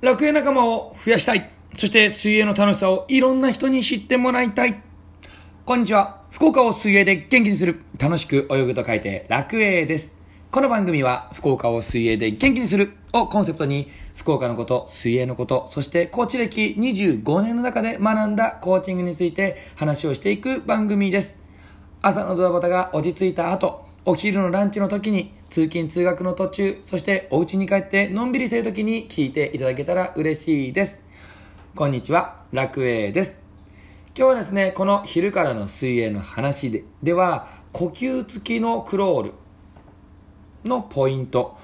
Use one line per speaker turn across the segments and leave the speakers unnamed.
楽園仲間を増やしたい。そして水泳の楽しさをいろんな人に知ってもらいたい。こんにちは。福岡を水泳で元気にする。楽しく泳ぐと書いて楽泳です。この番組は福岡を水泳で元気にするをコンセプトに福岡のこと、水泳のこと、そしてコーチ歴25年の中で学んだコーチングについて話をしていく番組です。朝のドタバタが落ち着いた後、お昼のランチの時に、通勤通学の途中、そしてお家に帰ってのんびりしてる時に聞いていただけたら嬉しいです。こんにちは、楽栄です。今日はですね、この昼からの水泳の話で、では、呼吸付きのクロールのポイント。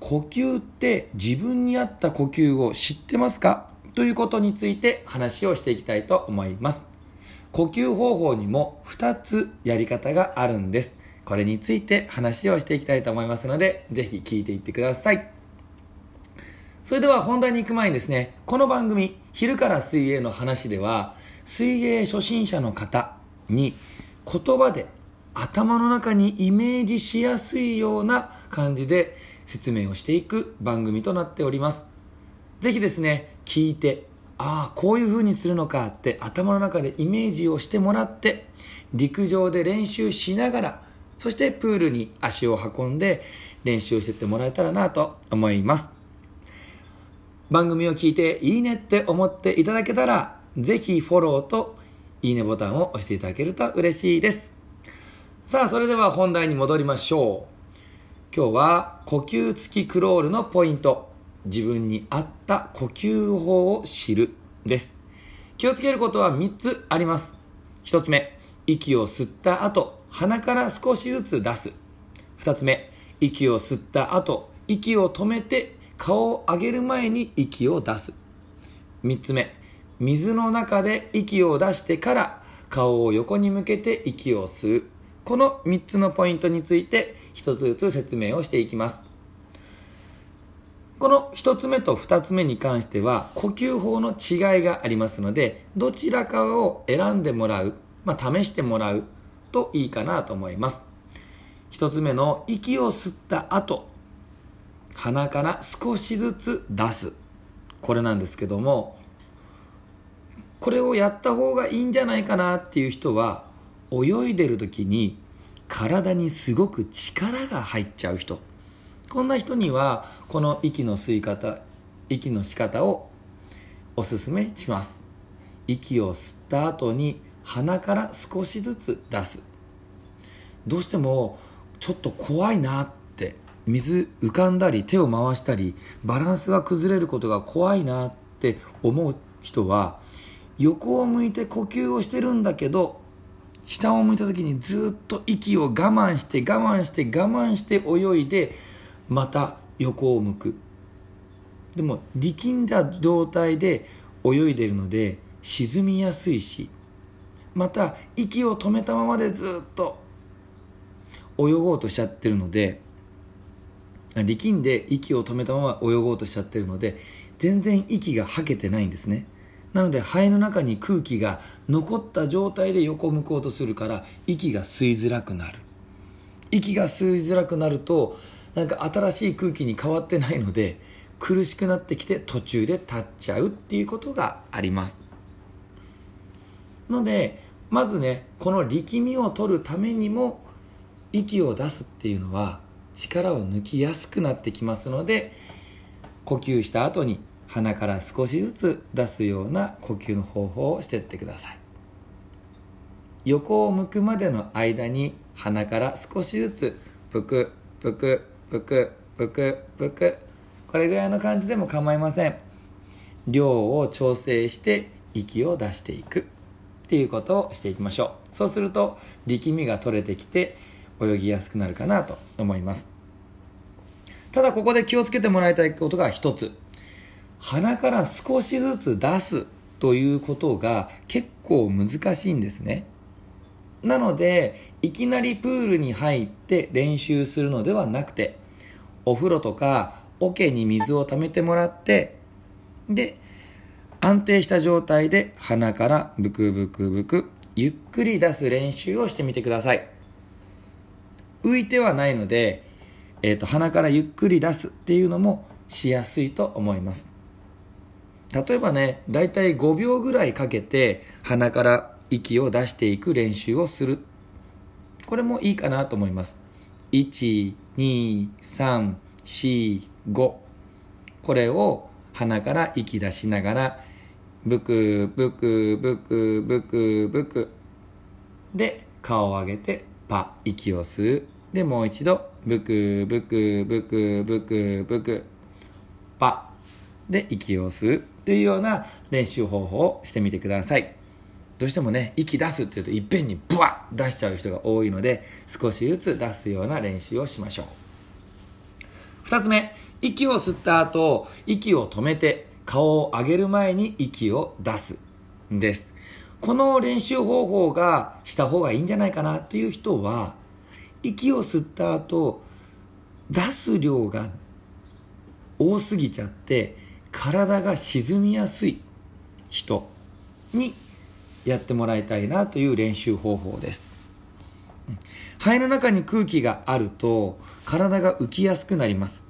呼吸って自分に合った呼吸を知ってますか？ということについて話をしていきたいと思います。呼吸方法にも2つやり方があるんです。これについて話をしていきたいと思いますので、ぜひ聞いていってください。それでは本題に行く前にですね、この番組、昼から水泳の話では、水泳初心者の方に言葉で頭の中にイメージしやすいような感じで説明をしていく番組となっております。ぜひですね、聞いて、ああ、こういう風にするのかって頭の中でイメージをしてもらって、陸上で練習しながら、そしてプールに足を運んで練習してってもらえたらなと思います。番組を聞いていいねって思っていただけたら、ぜひフォローといいねボタンを押していただけると嬉しいです。さあ、それでは本題に戻りましょう。今日は呼吸付きクロールのポイント。自分に合った呼吸法を知るです。気をつけることは3つあります。1つ目、息を吸った後、鼻から少しずつ出す。二つ目、息を吸った後、息を止めて顔を上げる前に息を出す。三つ目、水の中で息を出してから顔を横に向けて息を吸う。この三つのポイントについて一つずつ説明をしていきます。この一つ目と二つ目に関しては呼吸法の違いがありますので、どちらかを選んでもらう、まあ、試してもらうといいかなと思います。一つ目の息を吸った後、鼻から少しずつ出す。これなんですけども、これをやった方がいいんじゃないかなっていう人は、泳いでる時に体にすごく力が入っちゃう人。こんな人には、この息の吸い方、息の仕方をおすすめします。息を吸った後に鼻から少しずつ出す。どうしてもちょっと怖いなって水浮かんだり手を回したりバランスが崩れることが怖いなって思う人は横を向いて呼吸をしてるんだけど下を向いた時にずっと息を我慢して我慢して我慢して泳いでまた横を向く。でも力んだ状態で泳いでるので沈みやすいしまた息を止めたままでずっと泳ごうとしちゃってるので力んで息を止めたまま泳ごうとしちゃってるので全然息が吐けてないんですね。なので肺の中に空気が残った状態で横向こうとするから息が吸いづらくなる。息が吸いづらくなるとなんか新しい空気に変わってないので苦しくなってきて途中で立っちゃうっていうことがあります。のでまずねこの力みを取るためにも息を出すっていうのは力を抜きやすくなってきますので呼吸した後に鼻から少しずつ出すような呼吸の方法をしてってください。横を向くまでの間に鼻から少しずつぷくぷくぷくぷくぷくこれぐらいの感じでも構いません。量を調整して息を出していく。っていうことをしていきましょう。そうすると力みが取れてきて泳ぎやすくなるかなと思います。ただここで気をつけてもらいたいことが一つ。鼻から少しずつ出すということが結構難しいんですね。なのでいきなりプールに入って練習するのではなくてお風呂とか桶に水を溜めてもらってで安定した状態で鼻からブクブクブクゆっくり出す練習をしてみてください。浮いてはないので、えーと、鼻からゆっくり出すっていうのもしやすいと思います。例えばねだいたい5秒ぐらいかけて鼻から息を出していく練習をする。これもいいかなと思います。12345これを鼻から息出しながらブクブクブクブクブク。で顔を上げてパ息を吸う。でもう一度ブクブクブクブクブク。パ。で息を吸う。というような練習方法をしてみてください。どうしてもね息出すっていうといっぺんにブワッ出しちゃう人が多いので少しずつ出すような練習をしましょう。2つ目息を吸った後息を止めて顔を上げる前に息を出すです。この練習方法がした方がいいんじゃないかなという人は息を吸った後出す量が多すぎちゃって体が沈みやすい人にやってもらいたいなという練習方法です。肺の中に空気があると体が浮きやすくなります。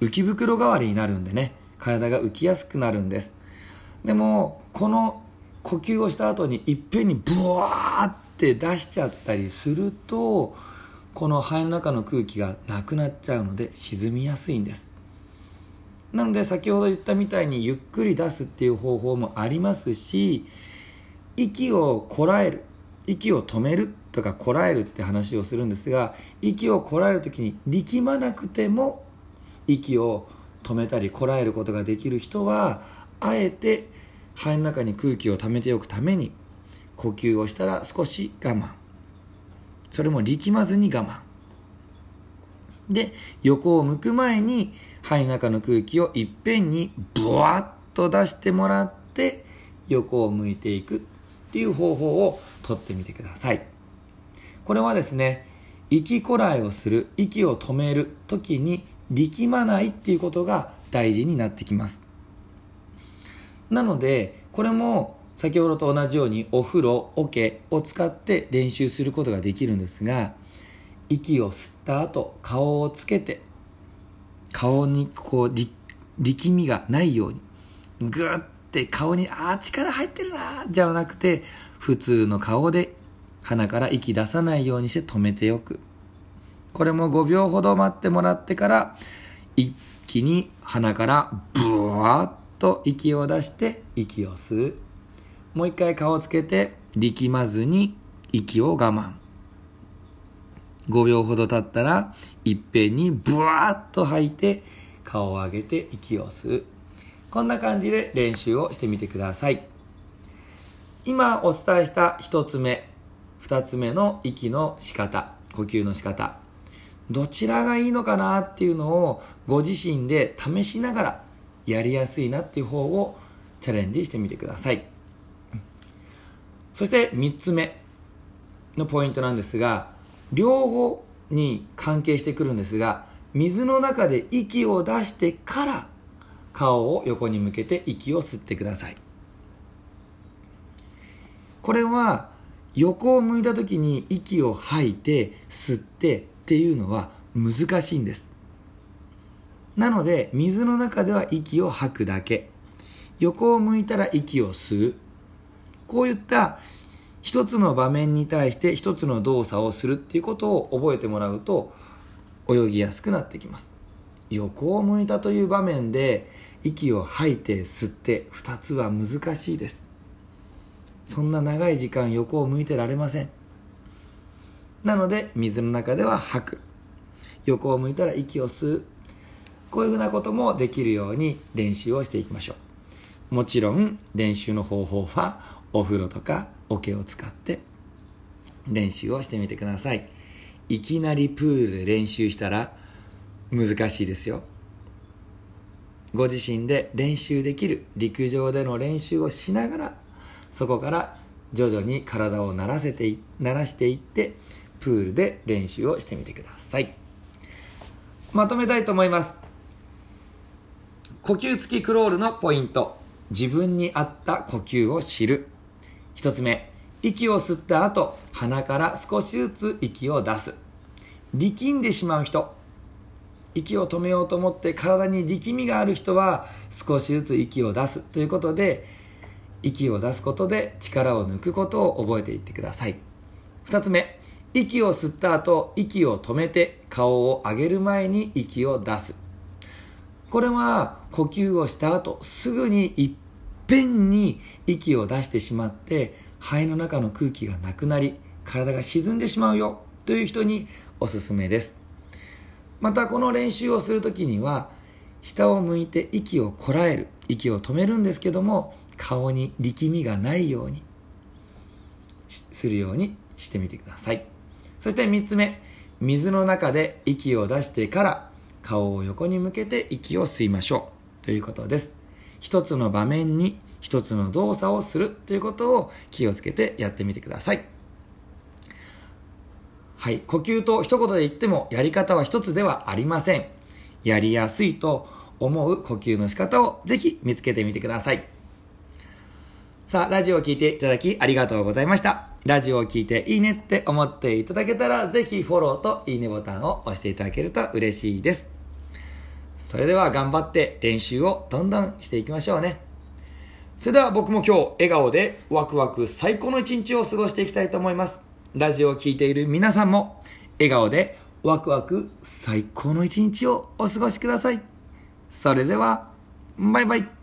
浮き袋代わりになるんでね。体が浮きやすくなるんです。でもこの呼吸をした後にいっぺんにブワーって出しちゃったりするとこの肺の中の空気がなくなっちゃうので沈みやすいんです。なので先ほど言ったみたいにゆっくり出すっていう方法もありますし息をこらえる息を止めるとかこらえるって話をするんですが息をこらえる時に力まなくても息を止めたりこらえることができる人はあえて肺の中に空気を溜めておくために呼吸をしたら少し我慢。それも力まずに我慢。で横を向く前に肺の中の空気をいっぺんにブワッと出してもらって横を向いていくっていう方法をとってみてください。これはですね息こらえをする息を止める時に力まないっていうことが大事になってきます。なのでこれも先ほどと同じようにお風呂桶を使って練習することができるんですが息を吸った後顔をつけて顔にこう力みがないようにグッて顔にああ力入ってるなじゃなくて普通の顔で鼻から息出さないようにして止めておく。これも5秒ほど待ってもらってから一気に鼻からブワーッと息を出して息を吸う。もう一回顔をつけて力まずに息を我慢。5秒ほど経ったらいっぺんにブワーッと吐いて顔を上げて息を吸う。こんな感じで練習をしてみてください。今お伝えした1つ目2つ目の息の仕方呼吸の仕方。どちらがいいのかなっていうのをご自身で試しながらやりやすいなっていう方をチャレンジしてみてください。そして3つ目のポイントなんですが両方に関係してくるんですが水の中で息を出してから顔を横に向けて息を吸ってください。これは横を向いた時に息を吐いて吸ってっていうのは難しいんです。なので水の中では息を吐くだけ。横を向いたら息を吸う。こういった一つの場面に対して一つの動作をするっていうことを覚えてもらうと泳ぎやすくなってきます。横を向いたという場面で息を吐いて吸って2つは難しいです。そんな長い時間横を向いてられません。なので水の中では吐く。横を向いたら息を吸う。こういうふうなこともできるように練習をしていきましょう。もちろん練習の方法はお風呂とか桶を使って。練習をしてみてください。いきなりプールで練習したら難しいですよ。ご自身で練習できる陸上での練習をしながらそこから徐々に体を慣らせて慣らしていってプールで練習をしてみてください。まとめたいと思います。呼吸付きクロールのポイント。自分に合った呼吸を知る。1つ目息を吸った後鼻から少しずつ息を出す。力んでしまう人。息を止めようと思って体に力みがある人は少しずつ息を出す。ということで息を出すことで力を抜くことを覚えていってください。2つ目息を吸った後息を止めて顔を上げる前に息を出す。これは呼吸をした後すぐにいっぺんに息を出してしまって肺の中の空気がなくなり体が沈んでしまうよという人におすすめです。またこの練習をするときには下を向いて息をこらえる息を止めるんですけども顔に力みがないようにするようにしてみてください。そして3つ目水の中で息を出してから顔を横に向けて息を吸いましょうということです一つの場面に一つの動作をするということを気をつけてやってみてくださいはい、呼吸と一言で言ってもやり方は一つではありません。やりやすいと思う呼吸の仕方をぜひ見つけてみてください。さあ、ラジオを聴いていただきありがとうございました。ラジオを聴いていいねって思っていただけたら、ぜひフォローといいねボタンを押していただけると嬉しいです。それでは頑張って練習をどんどんしていきましょうね。それでは僕も今日笑顔でワクワク最高の一日を過ごしていきたいと思います。ラジオを聴いている皆さんも、笑顔でワクワク最高の一日をお過ごしください。それでは、バイバイ。